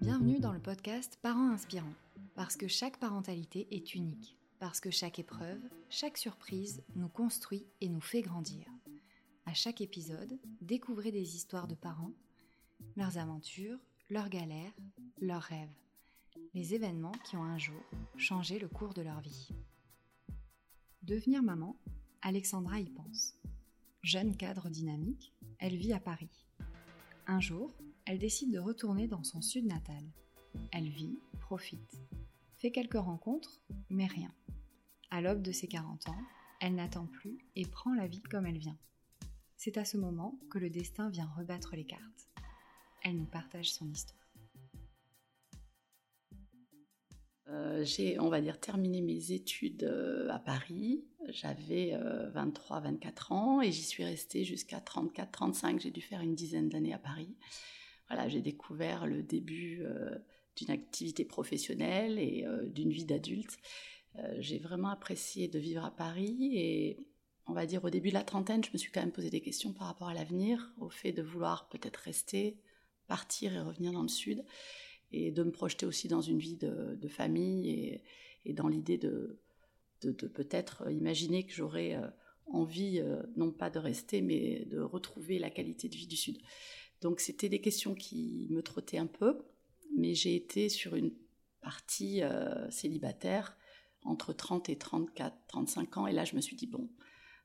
Bienvenue dans le podcast Parents inspirants, parce que chaque parentalité est unique, parce que chaque épreuve, chaque surprise nous construit et nous fait grandir. À chaque épisode, découvrez des histoires de parents, leurs aventures, leurs galères, leurs rêves, les événements qui ont un jour changé le cours de leur vie. Devenir maman, Alexandra y pense. Jeune cadre dynamique, elle vit à Paris. Un jour, elle décide de retourner dans son sud natal. Elle vit, profite, fait quelques rencontres, mais rien. À l'aube de ses 40 ans, elle n'attend plus et prend la vie comme elle vient. C'est à ce moment que le destin vient rebattre les cartes. Elle nous partage son histoire. Euh, j'ai, on va dire, terminé mes études euh, à Paris. J'avais 23-24 euh, ans et j'y suis restée jusqu'à 34-35. J'ai dû faire une dizaine d'années à Paris voilà, j'ai découvert le début d'une activité professionnelle et d'une vie d'adulte. J'ai vraiment apprécié de vivre à Paris et on va dire au début de la trentaine, je me suis quand même posé des questions par rapport à l'avenir, au fait de vouloir peut-être rester, partir et revenir dans le sud, et de me projeter aussi dans une vie de, famille et, dans l'idée de, peut-être imaginer que j'aurais envie, non pas de rester, mais de retrouver la qualité de vie du sud. Donc c'était des questions qui me trottaient un peu, mais j'ai été sur une partie euh, célibataire entre 30 et 34, 35 ans, et là je me suis dit, bon,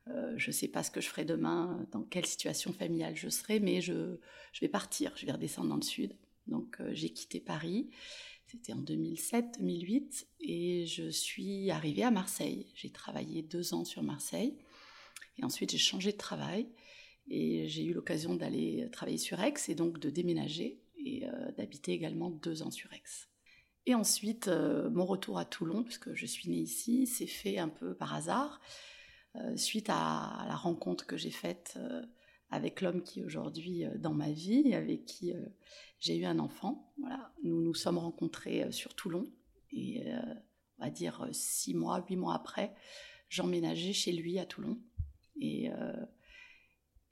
euh, je ne sais pas ce que je ferai demain, dans quelle situation familiale je serai, mais je vais partir, je vais redescendre dans le sud. Donc euh, j'ai quitté Paris, c'était en 2007-2008, et je suis arrivée à Marseille. J'ai travaillé deux ans sur Marseille, et ensuite j'ai changé de travail. Et j'ai eu l'occasion d'aller travailler sur Aix et donc de déménager et euh, d'habiter également deux ans sur Aix. Et ensuite, euh, mon retour à Toulon, puisque je suis née ici, s'est fait un peu par hasard, suite à, la rencontre que j'ai faite avec l'homme qui est aujourd'hui dans ma vie, avec qui j'ai eu un enfant. Voilà, nous nous sommes rencontrés sur Toulon et on va dire six mois, huit mois après, j'emménageais chez lui à Toulon. Et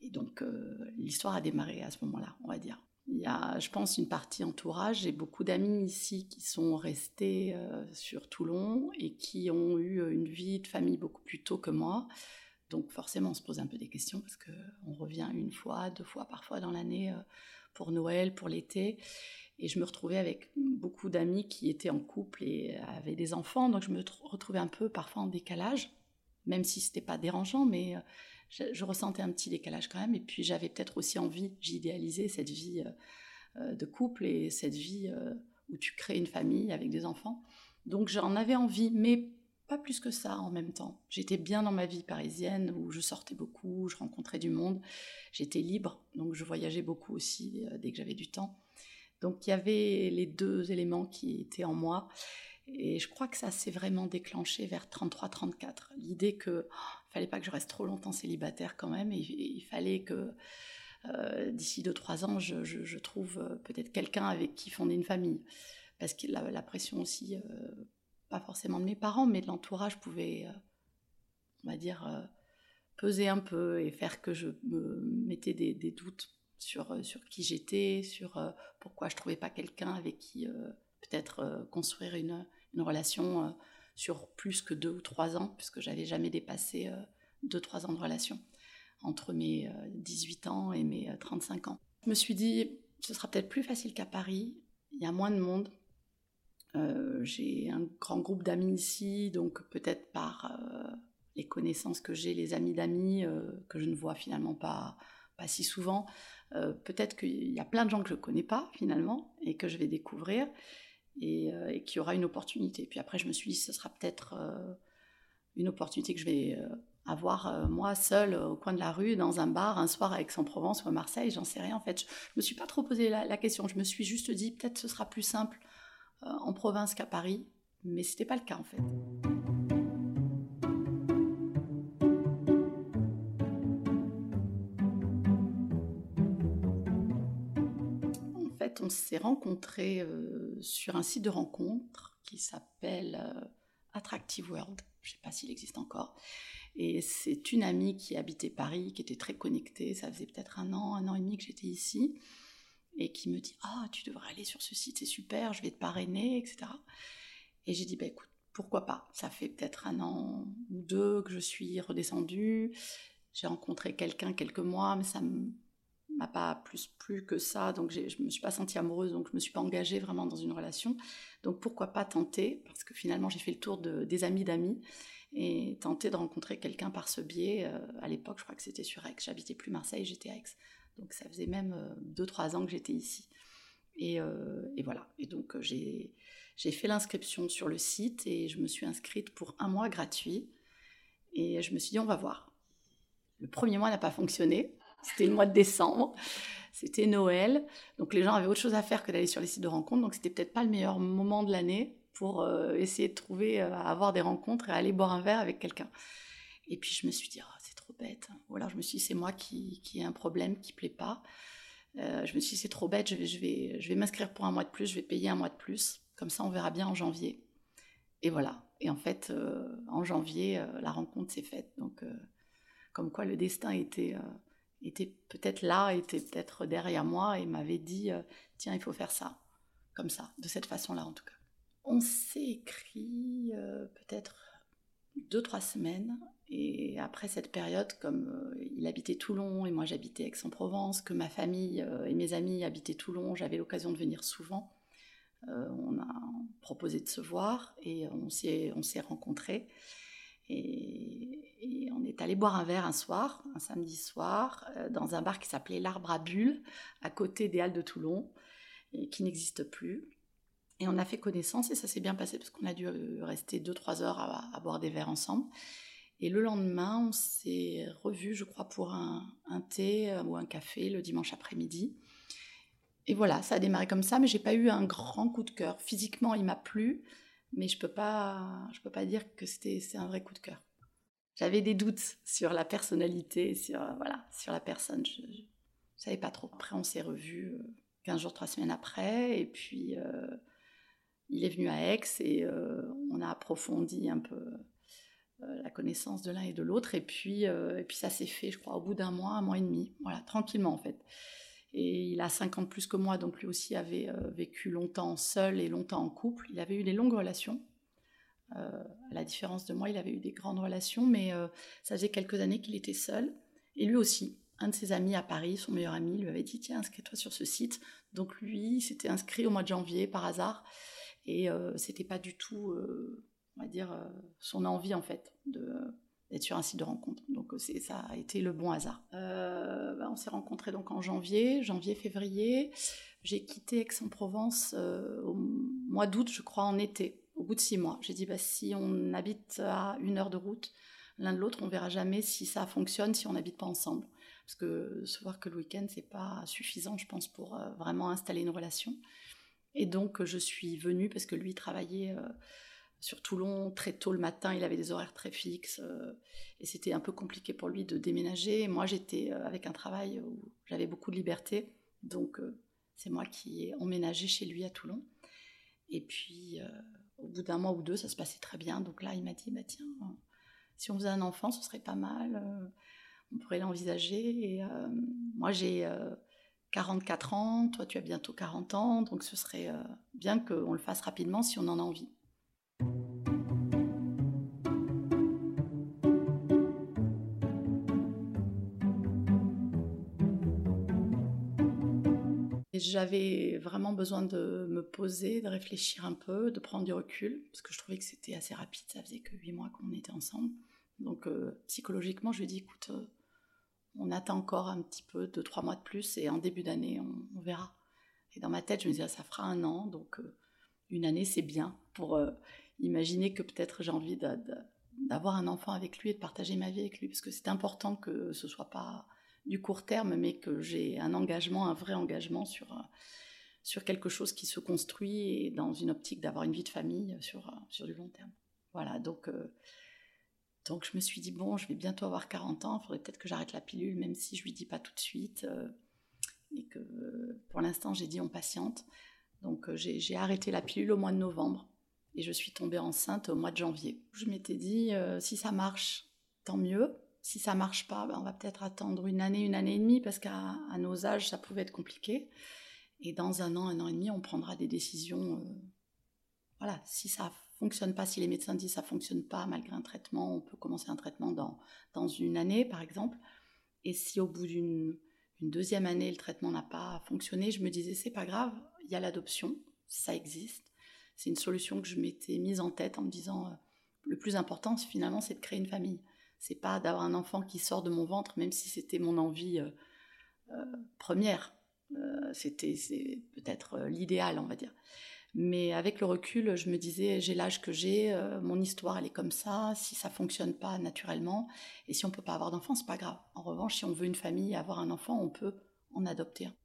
donc, euh, l'histoire a démarré à ce moment-là, on va dire. Il y a, je pense, une partie entourage. J'ai beaucoup d'amis ici qui sont restés euh, sur Toulon et qui ont eu une vie de famille beaucoup plus tôt que moi. Donc forcément, on se pose un peu des questions parce qu'on revient une fois, deux fois, parfois dans l'année euh, pour Noël, pour l'été. Et je me retrouvais avec beaucoup d'amis qui étaient en couple et avaient des enfants. Donc je me retrouvais un peu parfois en décalage, même si c'était pas dérangeant, mais je, ressentais un petit décalage quand même. Et puis j'avais peut-être aussi envie, j'idéalisais cette vie euh, euh, de couple et cette vie euh, où tu crées une famille avec des enfants. Donc j'en avais envie, mais pas plus que ça en même temps. J'étais bien dans ma vie parisienne où je sortais beaucoup, je rencontrais du monde, j'étais libre, donc je voyageais beaucoup aussi dès que j'avais du temps. Donc il y avait les deux éléments qui étaient en moi. Et je crois que ça s'est vraiment déclenché vers 33-34. L'idée que oh, fallait pas que je reste trop longtemps célibataire quand même, et, il fallait que euh, d'ici 2-3 ans, je, trouve euh, peut-être quelqu'un avec qui fonder une famille. Parce que la, la pression aussi, euh, pas forcément de mes parents, mais de l'entourage pouvait, on va dire, peser un peu et faire que je me mettais des, doutes sur, sur qui j'étais, sur pourquoi je trouvais pas quelqu'un avec qui peut-être construire une, relation euh, sur plus que deux ou trois ans, puisque j'avais jamais dépassé euh, deux, trois ans de relation entre mes 18 euh, ans et mes 35 ans. Je me suis dit, ce sera peut-être plus facile qu'à Paris, il y a moins de monde. J'ai un grand groupe d'amis ici, donc peut-être par les connaissances que j'ai, les amis d'amis, que je ne vois finalement pas, si souvent, peut-être qu'il y a plein de gens que je ne connais pas finalement et que je vais découvrir. Euh, et, qu'il y aura une opportunité. Puis après, je me suis dit, ce sera peut-être euh, une opportunité que je vais euh, avoir moi seule au coin de la rue, dans un bar, un soir à Aix-en-Provence ou à Marseille, j'en sais rien. En fait, je, me suis pas trop posé la, question. Je me suis juste dit, peut-être ce sera plus simple en province qu'à Paris, mais c'était pas le cas en fait. fait, on s'est rencontrés sur un site de rencontre qui s'appelle Attractive World. Je ne sais pas s'il existe encore. Et c'est une amie qui habitait Paris, qui était très connectée. Ça faisait peut-être un an, un an et demi que j'étais ici. Et qui me dit Ah, tu devrais aller sur ce site, c'est super, je vais te parrainer, etc. Et j'ai dit Bah écoute, pourquoi pas? Ça fait peut-être un an ou deux que je suis redescendue. J'ai rencontré quelqu'un quelques mois, mais ça m'a pas plus plu que ça. Donc je me suis pas sentie amoureuse, donc je me suis pas engagée vraiment dans une relation. Donc pourquoi pas tenter? Parce que finalement, j'ai fait le tour de, des amis d'amis et tenter de rencontrer quelqu'un par ce biais. Euh, à l'époque, je crois que c'était sur Aix. J'habitais plus Marseille, j'étais à Aix. Donc ça faisait même 2-3 euh, ans que j'étais ici. Et, euh, voilà. Et donc j'ai fait l'inscription sur le site et je me suis inscrite pour un mois gratuit. Et je me suis dit, on va voir. Le premier mois n'a pas fonctionné. C'était le mois de décembre. C'était Noël. Donc les gens avaient autre chose à faire que d'aller sur les sites de rencontres. Donc c'était peut-être pas le meilleur moment de l'année pour euh, essayer de trouver, euh, avoir des rencontres et aller boire un verre avec quelqu'un. Et puis je me suis dit, oh, bête. Ou alors je me suis dit, c'est moi qui, qui ai un problème, qui plaît pas. Euh, je me suis dit, c'est trop bête, je vais, je vais, je vais m'inscrire pour un mois de plus, je vais payer un mois de plus. Comme ça, on verra bien en janvier. Et voilà. Et en fait, en janvier, la rencontre s'est faite. Donc, comme quoi le destin était, était peut-être là, était peut-être derrière moi et m'avait dit, tiens, il faut faire ça. Comme ça, de cette façon-là en tout cas. On s'est écrit euh, peut-être deux, trois semaines. Et après cette période, comme euh, il habitait Toulon et moi j'habitais Aix-en-Provence, que ma famille euh, et mes amis habitaient Toulon, j'avais l'occasion de venir souvent. on a proposé de se voir et on s'est, on s'est rencontrés. Et, on est allé boire un verre un soir, un samedi soir, dans un bar qui s'appelait L'Arbre à Bulles, à côté des Halles de Toulon, qui n'existe plus. Et on a fait connaissance et ça s'est bien passé parce qu'on a dû euh, rester 2-3 heures à, boire des verres ensemble. Et le lendemain, on s'est revus, je crois, pour un, thé euh, ou un café le dimanche après-midi. Et voilà, ça a démarré comme ça, mais j'ai pas eu un grand coup de cœur. Physiquement, il m'a plu, mais je peux peux pas dire que c'était c'est un vrai coup de cœur. J'avais des doutes sur la personnalité, sur euh, voilà, sur la personne. Je, ne savais pas trop. Après, on s'est revus 15 jours, 3 semaines après, et puis il est venu à Aix et euh, on a approfondi un peu euh, la connaissance de l'un et de l'autre. Et puis, euh, et puis ça s'est fait, je crois, au bout d'un mois, un mois et demi. Voilà, tranquillement en fait. Et il a 50 plus que moi, donc lui aussi avait vécu longtemps seul et longtemps en couple. Il avait eu des longues relations. à la différence de moi, il avait eu des grandes relations, mais ça faisait quelques années qu'il était seul. Et lui aussi, un de ses amis à Paris, son meilleur ami, lui avait dit Tiens, inscris-toi sur ce site. Donc lui s'était inscrit au mois de janvier par hasard. Et euh, c'était pas du tout, euh, on va dire, euh, son envie en fait de d'être sur un site de rencontre. Donc ça a été le bon hasard. Bah, on s'est rencontrés donc en janvier, janvier-février. J'ai quitté Aix-en-Provence au mois d'août, je crois, en été, au bout de six mois. J'ai dit, bah, si on habite à une heure de route, l'un de l'autre, on verra jamais si ça fonctionne si on n'habite pas ensemble. Parce que se voir que le week-end, c'est pas suffisant, je pense, pour vraiment installer une relation. Et donc, je suis venue parce que lui travaillait euh, sur Toulon très tôt le matin, il avait des horaires très fixes euh, et c'était un peu compliqué pour lui de déménager. moi, j'étais euh, avec un travail où j'avais beaucoup de liberté, donc c'est moi qui ai emménagé chez lui à Toulon. Et puis, au bout d'un mois ou deux, ça se passait très bien. Donc là, il m'a dit, bah, tiens, si on faisait un enfant, ce serait pas mal, on pourrait l'envisager. Moi, j'ai 44 ans, toi tu as bientôt 40 ans, donc ce serait euh, bien qu'on le fasse rapidement si on en a envie. J'avais vraiment besoin de me poser, de réfléchir un peu, de prendre du recul, parce que je trouvais que c'était assez rapide, ça faisait que 8 mois qu'on était ensemble. Donc euh, psychologiquement, je lui ai dit, écoute, euh, on attend encore un petit peu, deux, trois mois de plus, et en début d'année, on, verra. Et dans ma tête, je me disais, ça fera un an, donc euh, une année, c'est bien pour imaginer que peut-être j'ai envie d'avoir un enfant avec lui et de partager ma vie avec lui, parce que c'est important que ce soit pas du court terme, mais que j'ai un engagement, un vrai engagement sur, euh, sur quelque chose qui se construit et dans une optique d'avoir une vie de famille sur, sur du long terme. Voilà, donc donc je me suis dit, bon, je vais bientôt avoir 40 ans, il faudrait peut-être que j'arrête la pilule, même si je lui dis pas tout de suite. Euh. et que pour l'instant j'ai dit on patiente. Donc j'ai arrêté la pilule au mois de novembre et je suis tombée enceinte au mois de janvier. Je m'étais dit si ça marche, tant mieux. Si ça marche pas, ben, on va peut-être attendre une année, une année et demie parce qu'à nos âges ça pouvait être compliqué. Et dans un an, un an et demi, on prendra des décisions. voilà, si ça fonctionne pas, si les médecins disent ça fonctionne pas malgré un traitement, on peut commencer un traitement dans, dans une année par exemple. Et si au bout d'une deuxième année le traitement n'a pas fonctionné, je me disais c'est pas grave, il y a l'adoption, ça existe. C'est une solution que je m'étais mise en tête en me disant euh, le plus important finalement c'est de créer une famille. C'est pas d'avoir un enfant qui sort de mon ventre, même si c'était mon envie euh, euh, première. c'était peut-être l'idéal, on va dire. Mais avec le recul, je me disais, j'ai l'âge que j'ai, mon histoire, elle est comme ça. Si ça fonctionne pas naturellement, et si on peut pas avoir d'enfant, c'est pas grave. En revanche, si on veut une famille, avoir un enfant, on peut en adopter un.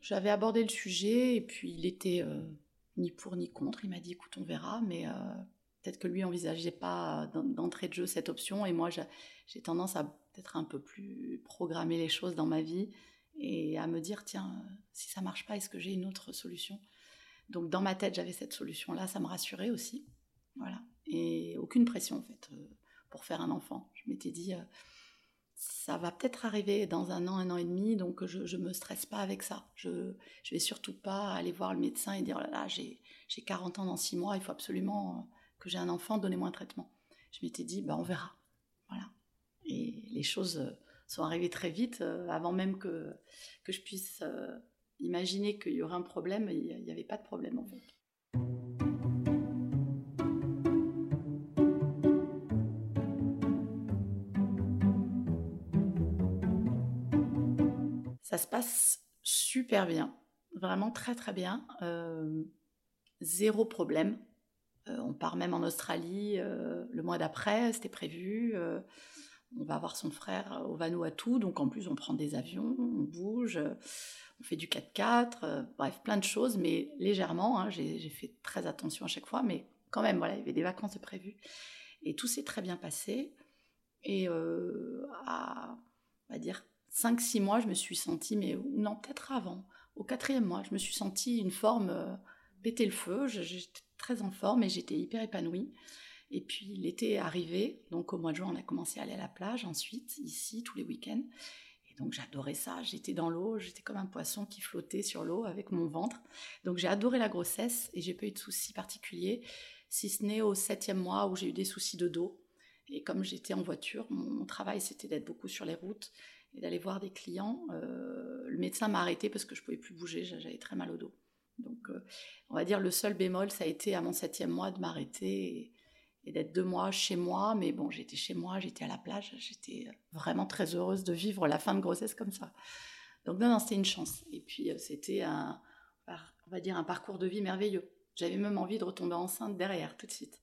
J'avais abordé le sujet, et puis il était ni pour ni contre. Il m'a dit, écoute, on verra, mais euh, peut-être que lui envisageait pas d'entrée de jeu cette option, et moi, j'ai tendance à peut-être un peu plus programmer les choses dans ma vie et à me dire, tiens, si ça marche pas, est-ce que j'ai une autre solution? Donc dans ma tête, j'avais cette solution-là, ça me rassurait aussi. Voilà. Et aucune pression en fait euh, pour faire un enfant. Je m'étais dit, euh, ça va peut-être arriver dans un an, un an et demi, donc je ne me stresse pas avec ça. Je ne vais surtout pas aller voir le médecin et dire, oh là là, j'ai 40 ans dans 6 mois, il faut absolument euh, que j'ai un enfant, donnez-moi un traitement. Je m'étais dit, bah, on verra. Voilà. Et les choses sont arrivées très vite, avant même que, que je puisse imaginer qu'il y aurait un problème, il n'y avait pas de problème en fait. Ça se passe super bien, vraiment très très bien. Euh, zéro problème. Euh, on part même en Australie euh, le mois d'après, c'était prévu. on va voir son frère au Vanuatu, donc en plus on prend des avions, on bouge on fait du 4x4, euh, bref, plein de choses, mais légèrement. Hein, j'ai fait très attention à chaque fois, mais quand même, voilà, il y avait des vacances prévues. Et tout s'est très bien passé. Et à, on va dire, 5-6 mois, je me suis sentie, mais non, peut-être avant, au quatrième mois, je me suis sentie une forme euh, péter le feu. J'étais très en forme et j'étais hyper épanouie. Et puis l'été est arrivé, donc au mois de juin, on a commencé à aller à la plage ensuite, ici, tous les week-ends donc j'adorais ça, j'étais dans l'eau, j'étais comme un poisson qui flottait sur l'eau avec mon ventre. Donc j'ai adoré la grossesse et j'ai pas eu de soucis particuliers, si ce n'est au septième mois où j'ai eu des soucis de dos. Et comme j'étais en voiture, mon, travail c'était d'être beaucoup sur les routes et d'aller voir des clients. Euh, le médecin m'a arrêté parce que je pouvais plus bouger, j'avais très mal au dos. Donc euh, on va dire le seul bémol, ça a été à mon septième mois de m'arrêter et d'être deux mois chez moi. Mais bon, j'étais chez moi, j'étais à la plage, j'étais vraiment très heureuse de vivre la fin de grossesse comme ça. Donc non, non, c'était une chance. Et puis euh, c'était un, on va dire, un parcours de vie merveilleux. J'avais même envie de retomber enceinte derrière, tout de suite.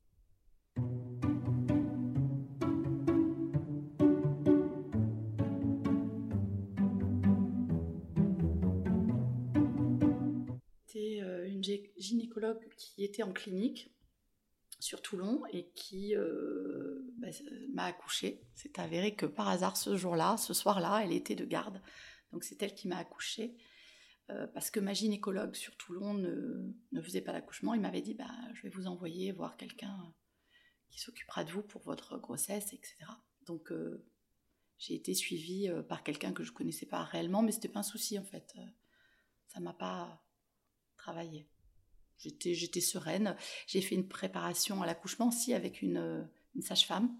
Qui était en clinique sur Toulon et qui euh, bah, m'a accouchée. C'est avéré que par hasard ce jour-là, ce soir-là, elle était de garde. Donc c'est elle qui m'a accouchée. Euh, parce que ma gynécologue sur Toulon ne, faisait pas l'accouchement, il m'avait dit bah, je vais vous envoyer voir quelqu'un qui s'occupera de vous pour votre grossesse, etc. Donc euh, j'ai été suivie par quelqu'un que je connaissais pas réellement, mais c'était pas un souci en fait. ça m'a pas travaillé. J'étais, sereine. J'ai fait une préparation à l'accouchement aussi avec une, sage-femme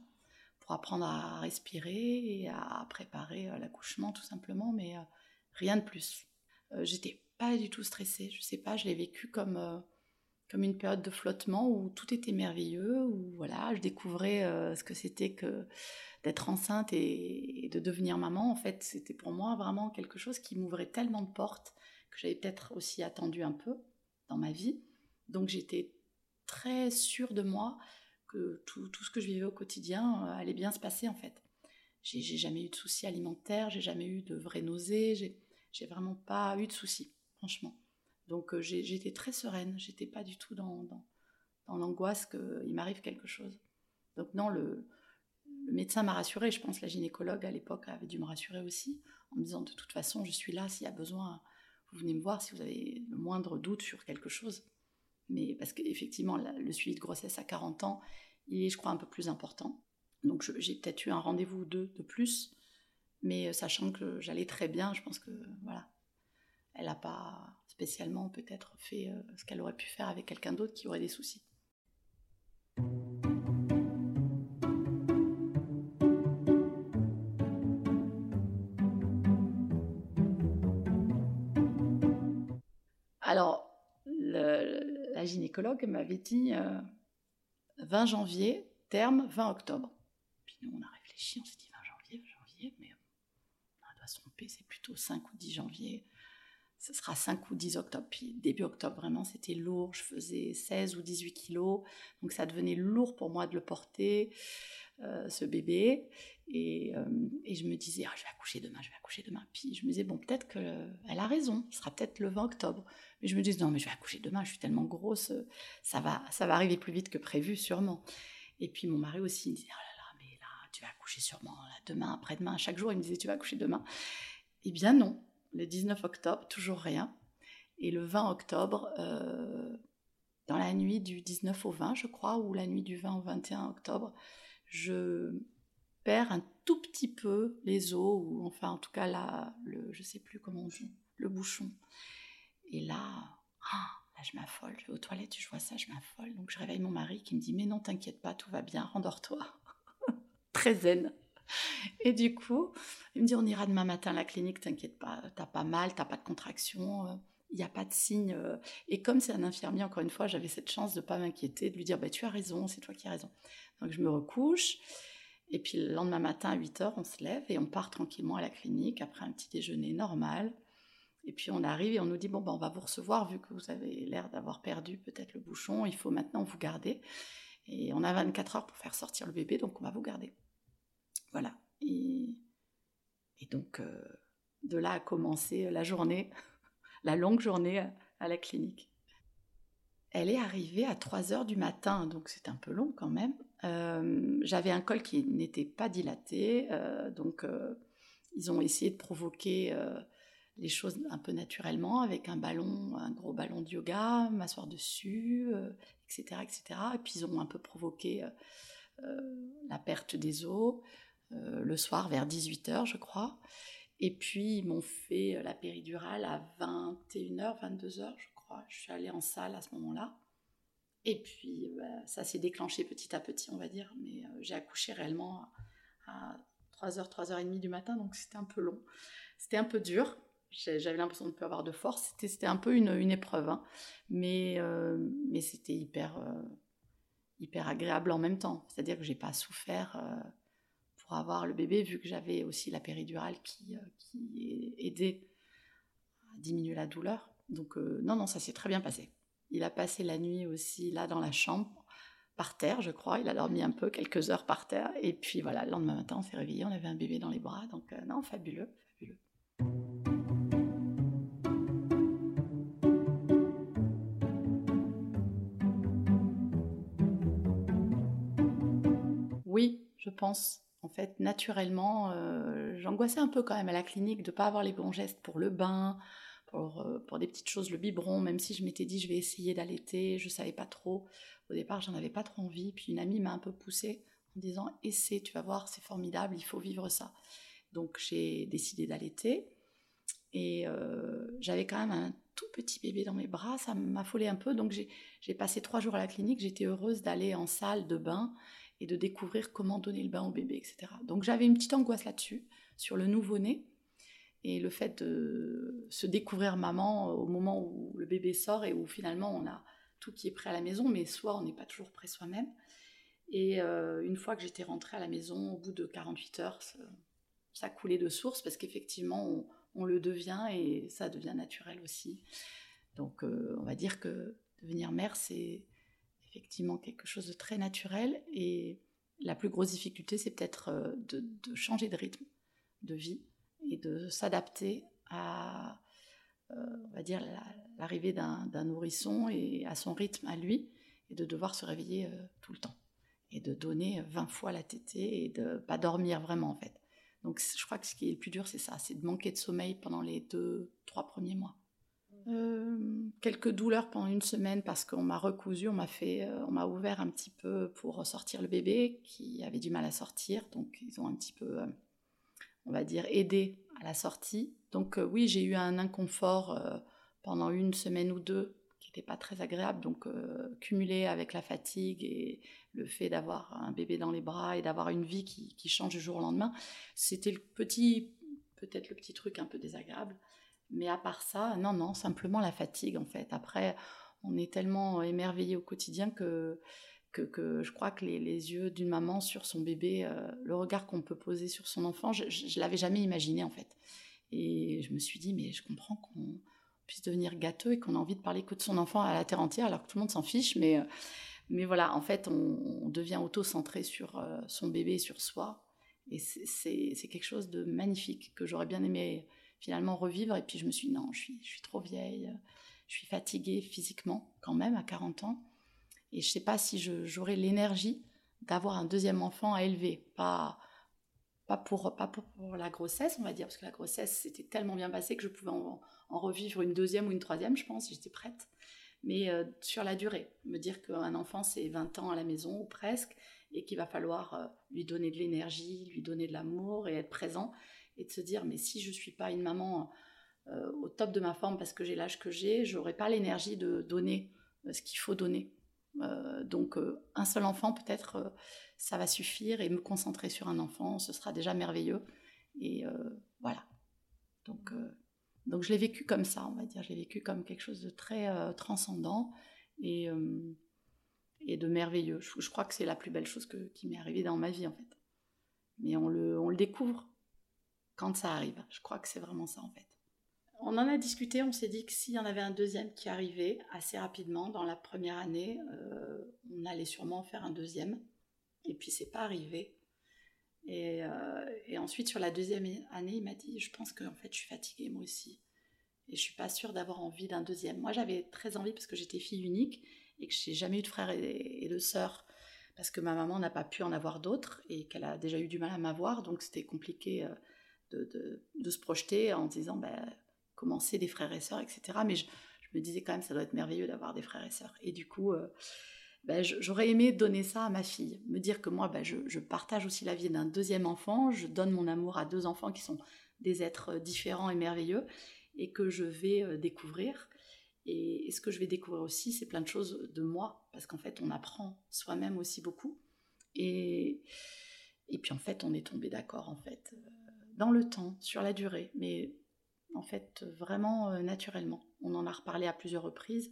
pour apprendre à respirer et à préparer euh, l'accouchement tout simplement, mais euh, rien de plus. Euh, j'étais pas du tout stressée, je sais pas, je l'ai vécu comme, comme une période de flottement où tout était merveilleux, où voilà, je découvrais ce que c'était que d'être enceinte et, de devenir maman. En fait, c'était pour moi vraiment quelque chose qui m'ouvrait tellement de portes que j'avais peut-être aussi attendu un peu dans ma vie. Donc j'étais très sûre de moi que tout, ce que je vivais au quotidien euh, allait bien se passer en fait. J'ai jamais eu de soucis alimentaires, j'ai jamais eu de vraies nausées, j'ai vraiment pas eu de soucis, franchement. Donc euh, j'étais très sereine, j'étais pas du tout dans, dans, l'angoisse qu'il m'arrive quelque chose. Donc non, le, le médecin m'a rassurée, je pense la gynécologue à l'époque avait dû me rassurer aussi, en me disant de toute façon, je suis là, s'il y a besoin, vous venez me voir si vous avez le moindre doute sur quelque chose. Mais parce qu'effectivement, le suivi de grossesse à 40 ans, il est, je crois, un peu plus important. Donc j'ai peut-être eu un rendez-vous ou deux de plus, mais euh, sachant que j'allais très bien, je pense que voilà, elle n'a pas spécialement peut-être fait euh, ce qu'elle aurait pu faire avec quelqu'un d'autre qui aurait des soucis. Alors, la gynécologue m'avait dit 20 euh, janvier, terme 20 octobre. Puis nous, on a réfléchi, on s'est dit 20 janvier, janvier, mais on doit se tromper, c'est plutôt 5 ou 10 janvier. Ce sera 5 ou 10 octobre. Puis début octobre, vraiment, c'était lourd. Je faisais 16 ou 18 kilos. Donc ça devenait lourd pour moi de le porter. Euh, ce bébé. Et, euh, et, je me disais, ah, je vais accoucher demain, je vais accoucher demain. Puis je me disais, bon, peut-être qu'elle a raison, ce sera peut-être le 20 octobre. Mais je me disais, non, mais je vais accoucher demain, je suis tellement grosse, ça va, ça va arriver plus vite que prévu, sûrement. Et puis mon mari aussi, il me disait, oh là là, mais là, tu vas accoucher sûrement demain, après-demain. Chaque jour, il me disait, tu vas accoucher demain. Eh bien non, le 19 octobre, toujours rien. Et le 20 octobre, euh, dans la nuit du 19 au 20, je crois, ou la nuit du 20 au 21 octobre, je perds un tout petit peu les os, ou enfin en tout cas là, le, je sais plus comment on dit, le bouchon. Et là, ah, là je m'affole, je vais aux toilettes, je vois ça, je m'affole. Donc je réveille mon mari qui me dit mais non t'inquiète pas, tout va bien, rendors-toi. Très zen. Et du coup, il me dit on ira demain matin à la clinique, t'inquiète pas, t'as pas mal, t'as pas de contraction, il n'y a pas de signe. Et comme c'est un infirmier, encore une fois, j'avais cette chance de ne pas m'inquiéter, de lui dire bah, tu as raison, c'est toi qui as raison. Donc je me recouche. Et puis le lendemain matin à 8 h on se lève et on part tranquillement à la clinique après un petit déjeuner normal. Et puis on arrive et on nous dit bon ben on va vous recevoir vu que vous avez l'air d'avoir perdu peut-être le bouchon, il faut maintenant vous garder. Et on a 24 heures pour faire sortir le bébé, donc on va vous garder. Voilà. Et, donc euh, de là a commencé la journée, la longue journée à la clinique. Elle est arrivée à 3 heures du matin, donc c'est un peu long quand même. Euh, j'avais un col qui n'était pas dilaté, euh, donc euh, ils ont essayé de provoquer les choses un peu naturellement avec un ballon, un gros ballon de yoga, m'asseoir dessus, etc., etc. Et puis ils ont un peu provoqué la perte des os le soir vers 18h, je crois. Et puis ils m'ont fait la péridurale à 21h, 22h, je crois. Je suis allée en salle à ce moment-là. Et puis, bah, ça s'est déclenché petit à petit, on va dire. Mais euh, j'ai accouché réellement à 3h, 3h30 du matin, donc c'était un peu long. C'était un peu dur. J'avais l'impression de ne plus avoir de force. C'était un peu une, épreuve. Hein. Mais, euh, mais c'était hyper, euh, hyper agréable en même temps. C'est-à-dire que j'ai pas souffert avoir le bébé, vu que j'avais aussi la péridurale qui, qui aidait à diminuer la douleur. Donc, non, non, ça s'est très bien passé. Il a passé la nuit aussi là dans la chambre, par terre, je crois. Il a dormi un peu, quelques heures par terre. Et puis voilà, le lendemain matin, on s'est réveillé, on avait un bébé dans les bras. Donc euh, non, fabuleux, fabuleux. Oui, je pense. Fait, naturellement, euh, j'angoissais un peu quand même à la clinique de ne pas avoir les bons gestes pour le bain, euh, pour, des petites choses, le biberon, même si je m'étais dit je vais essayer d'allaiter, je savais pas trop. Au départ, j'en avais pas trop envie. Puis une amie m'a un peu poussée en disant essaie, tu vas voir, c'est formidable, il faut vivre ça. Donc j'ai décidé d'allaiter. Et euh, j'avais quand même un tout petit bébé dans mes bras, ça m'affolait un peu. Donc j'ai passé trois jours à la clinique, j'étais heureuse d'aller en salle de bain et de découvrir comment donner le bain au bébé, etc. Donc j'avais une petite angoisse là-dessus, sur le nouveau-né. Et le fait de se découvrir maman au moment où le bébé sort et où finalement on a tout qui est prêt à la maison, mais soit on n'est pas toujours prêt soi-même. Et euh, une fois que j'étais rentrée à la maison, au bout de 48 heures, ça, coulait de source parce qu'effectivement on, le devient et ça devient naturel aussi. Donc euh, on va dire que devenir mère, c'est effectivement quelque chose de très naturel et la plus grosse difficulté, c'est peut-être euh, de changer de rythme de vie et de s'adapter à, euh, on va dire, l'arrivée d'un nourrisson et à son rythme à lui, et de devoir se réveiller euh, tout le temps. et de donner 20 fois la tétée et de pas dormir vraiment en fait. Donc je crois que ce qui est le plus dur, c'est ça, c'est de manquer de sommeil pendant les deux, trois premiers mois. Euh, quelques douleurs pendant une semaine parce qu'on m'a recousu, on m'a fait, euh, on m'a ouvert un petit peu pour sortir le bébé qui avait du mal à sortir, donc ils ont un petit peu, euh, on va dire, aidé à la sortie. Donc oui, j'ai eu un inconfort pendant une semaine ou deux qui n'était pas très agréable, donc cumulé avec la fatigue et le fait d'avoir un bébé dans les bras et d'avoir une vie qui, qui change du jour au lendemain, c'était le petit, peut-être le petit truc un peu désagréable. Mais à part ça, non, non, simplement la fatigue en fait. Après, on est tellement émerveillé au quotidien que, que, je crois que les, yeux d'une maman sur son bébé, euh, le regard qu'on peut poser sur son enfant, je, ne l'avais jamais imaginé en fait. Et je me suis dit, mais je comprends qu'on puisse devenir gâteux et qu'on a envie de parler que de son enfant à la terre entière alors que tout le monde s'en fiche. Mais, euh, mais voilà, en fait, on, devient auto-centré sur euh, son bébé, sur soi. Et c'est quelque chose de magnifique que j'aurais bien aimé finalement revivre. Et puis je me suis dit, non, je suis, trop vieille, je suis fatiguée physiquement quand même à 40 ans. Et je ne sais pas si j'aurai l'énergie d'avoir un deuxième enfant à élever. Pas, pas, pour, pas pour, la grossesse, on va dire, parce que la grossesse s'était tellement bien passée que je pouvais en, revivre une deuxième ou une troisième, je pense, j'étais prête. Mais euh, sur la durée, me dire qu'un enfant, c'est 20 ans à la maison ou presque, et qu'il va falloir euh, lui donner de l'énergie, lui donner de l'amour et être présent et de se dire mais si je suis pas une maman euh, au top de ma forme parce que j'ai l'âge que j'ai, j'aurai pas l'énergie de donner euh, ce qu'il faut donner. Euh, donc un seul enfant peut-être ça va suffire et me concentrer sur un enfant, ce sera déjà merveilleux. Et voilà. Donc donc je l'ai vécu comme ça, on va dire. Je l'ai vécu comme quelque chose de très transcendant et, et de merveilleux. Je, crois que c'est la plus belle chose qui m'est arrivée dans ma vie, en fait. Mais on le, on le découvre quand ça arrive. Je crois que c'est vraiment ça en fait. On en a discuté, on s'est dit que s'il y en avait un deuxième qui arrivait assez rapidement dans la première année, euh, on allait sûrement faire un deuxième. Et puis c'est pas arrivé. Euh, et, ensuite sur la deuxième année, il m'a dit, je pense que en fait je suis fatiguée moi aussi. Et je suis pas sûre d'avoir envie d'un deuxième. Moi j'avais très envie parce que j'étais fille unique et que j'ai jamais eu de frères et, de sœurs parce que ma maman n'a pas pu en avoir d'autres et qu'elle a déjà eu du mal à m'avoir, donc c'était compliqué. Euh, de, se projeter en disant ben, commencer des frères et sœurs, etc. Mais je, me disais quand même, ça doit être merveilleux d'avoir des frères et sœurs. Et du coup, euh, ben, j'aurais aimé donner ça à ma fille, me dire que moi, ben, je, partage aussi la vie d'un deuxième enfant, je donne mon amour à deux enfants qui sont des êtres différents et merveilleux, et que je vais euh, découvrir. Et, ce que je vais découvrir aussi, c'est plein de choses de moi, parce qu'en fait, on apprend soi-même aussi beaucoup. Et, et puis en fait, on est tombé d'accord, en fait dans le temps, sur la durée, mais en fait vraiment euh, naturellement. On en a reparlé à plusieurs reprises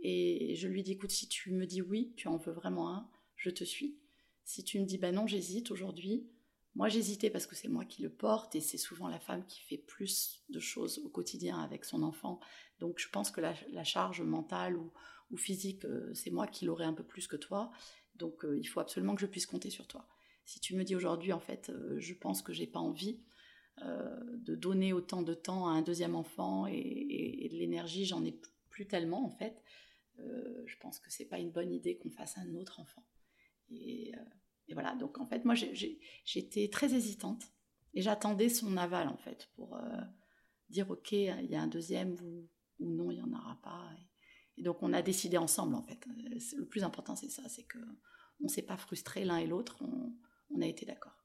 et je lui dis écoute, si tu me dis oui, tu en veux vraiment un, je te suis. Si tu me dis bah non, j'hésite aujourd'hui, moi j'hésitais parce que c'est moi qui le porte et c'est souvent la femme qui fait plus de choses au quotidien avec son enfant. Donc je pense que la, charge mentale ou, physique, euh, c'est moi qui l'aurai un peu plus que toi. Donc euh, il faut absolument que je puisse compter sur toi. Si tu me dis aujourd'hui en fait, je pense que j'ai pas envie, de donner autant de temps à un deuxième enfant et, de l'énergie, j'en ai plus tellement en fait. Euh, je pense que c'est pas une bonne idée qu'on fasse un autre enfant. Et, euh, voilà, donc en fait, moi j'étais très hésitante et j'attendais son aval en fait pour dire ok, il y a un deuxième ou, non, il n'y en aura pas. Et, donc on a décidé ensemble en fait. Le plus important c'est ça, c'est que on s'est pas frustré l'un et l'autre, on a été d'accord.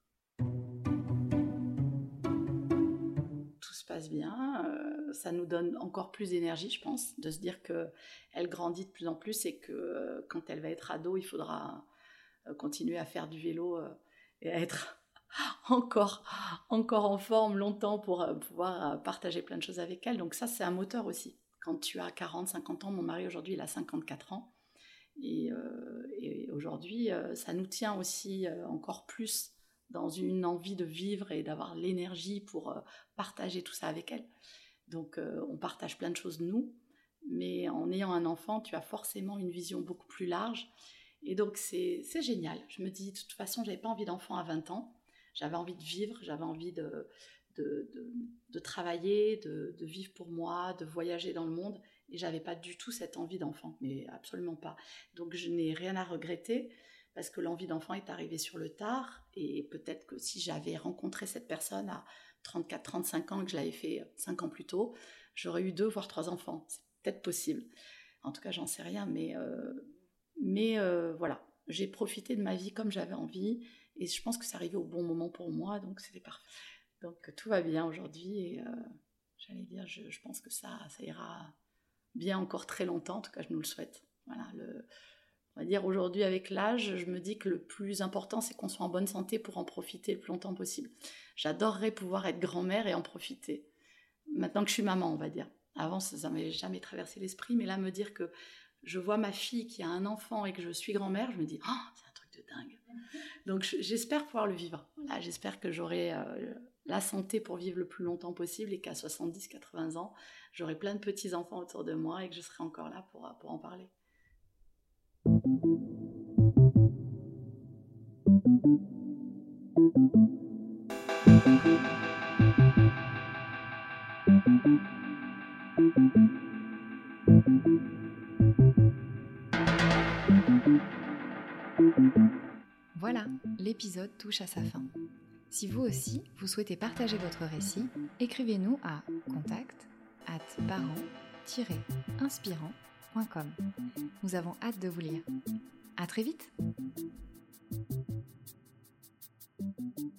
Passe bien, euh, ça nous donne encore plus d'énergie, je pense, de se dire que elle grandit de plus en plus et que euh, quand elle va être ado, il faudra euh, continuer à faire du vélo et à être encore, encore en forme longtemps pour pouvoir partager plein de choses avec elle. Donc ça, c'est un moteur aussi. Quand tu as 40, 50 ans, mon mari aujourd'hui, il a 54 ans. Et, et aujourd'hui, ça nous tient aussi encore plus dans une envie de vivre et d'avoir l'énergie pour euh, partager tout ça avec elle. Donc euh, on partage plein de choses nous, mais en ayant un enfant, tu as forcément une vision beaucoup plus large. Et donc c'est génial. Je me dis, de toute façon, j'avais pas envie d'enfant à 20 ans. J'avais envie de vivre, j'avais envie de, travailler, de, de, vivre pour moi, de voyager dans le monde. Et j'avais pas du tout cette envie d'enfant, mais absolument pas. Donc je n'ai rien à regretter parce que l'envie d'enfant est arrivée sur le tard. Et peut-être que si j'avais rencontré cette personne à 34, 35 ans, que je l'avais fait 5 ans plus tôt, j'aurais eu deux, voire trois enfants. C'est peut-être possible. En tout cas, j'en sais rien, mais, euh, euh, voilà, j'ai profité de ma vie comme j'avais envie. Et je pense que c'est arrivé au bon moment pour moi, donc c'était parfait. Donc tout va bien aujourd'hui et euh, j'allais dire, je, pense que ça, ira bien encore très longtemps, en tout cas je nous le souhaite. Voilà, on va dire aujourd'hui avec l'âge, je me dis que le plus important c'est qu'on soit en bonne santé pour en profiter le plus longtemps possible. J'adorerais pouvoir être grand-mère et en profiter. Maintenant que je suis maman, on va dire. Avant, ça ne m'avait jamais traversé l'esprit, mais là, me dire que je vois ma fille qui a un enfant et que je suis grand-mère, je me dis, oh, c'est un truc de dingue. Donc, j'espère pouvoir le vivre. j'espère que j'aurai euh, la santé pour vivre le plus longtemps possible et qu'à 70, 80 ans, j'aurai plein de petits-enfants autour de moi et que je serai encore là pour, pour en parler. Voilà, l'épisode touche à sa fin. Si vous aussi, vous souhaitez partager votre récit, écrivez-nous à contact at parent-inspirant.com. Nous avons hâte de vous lire. À très vite! Thank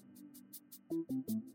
you.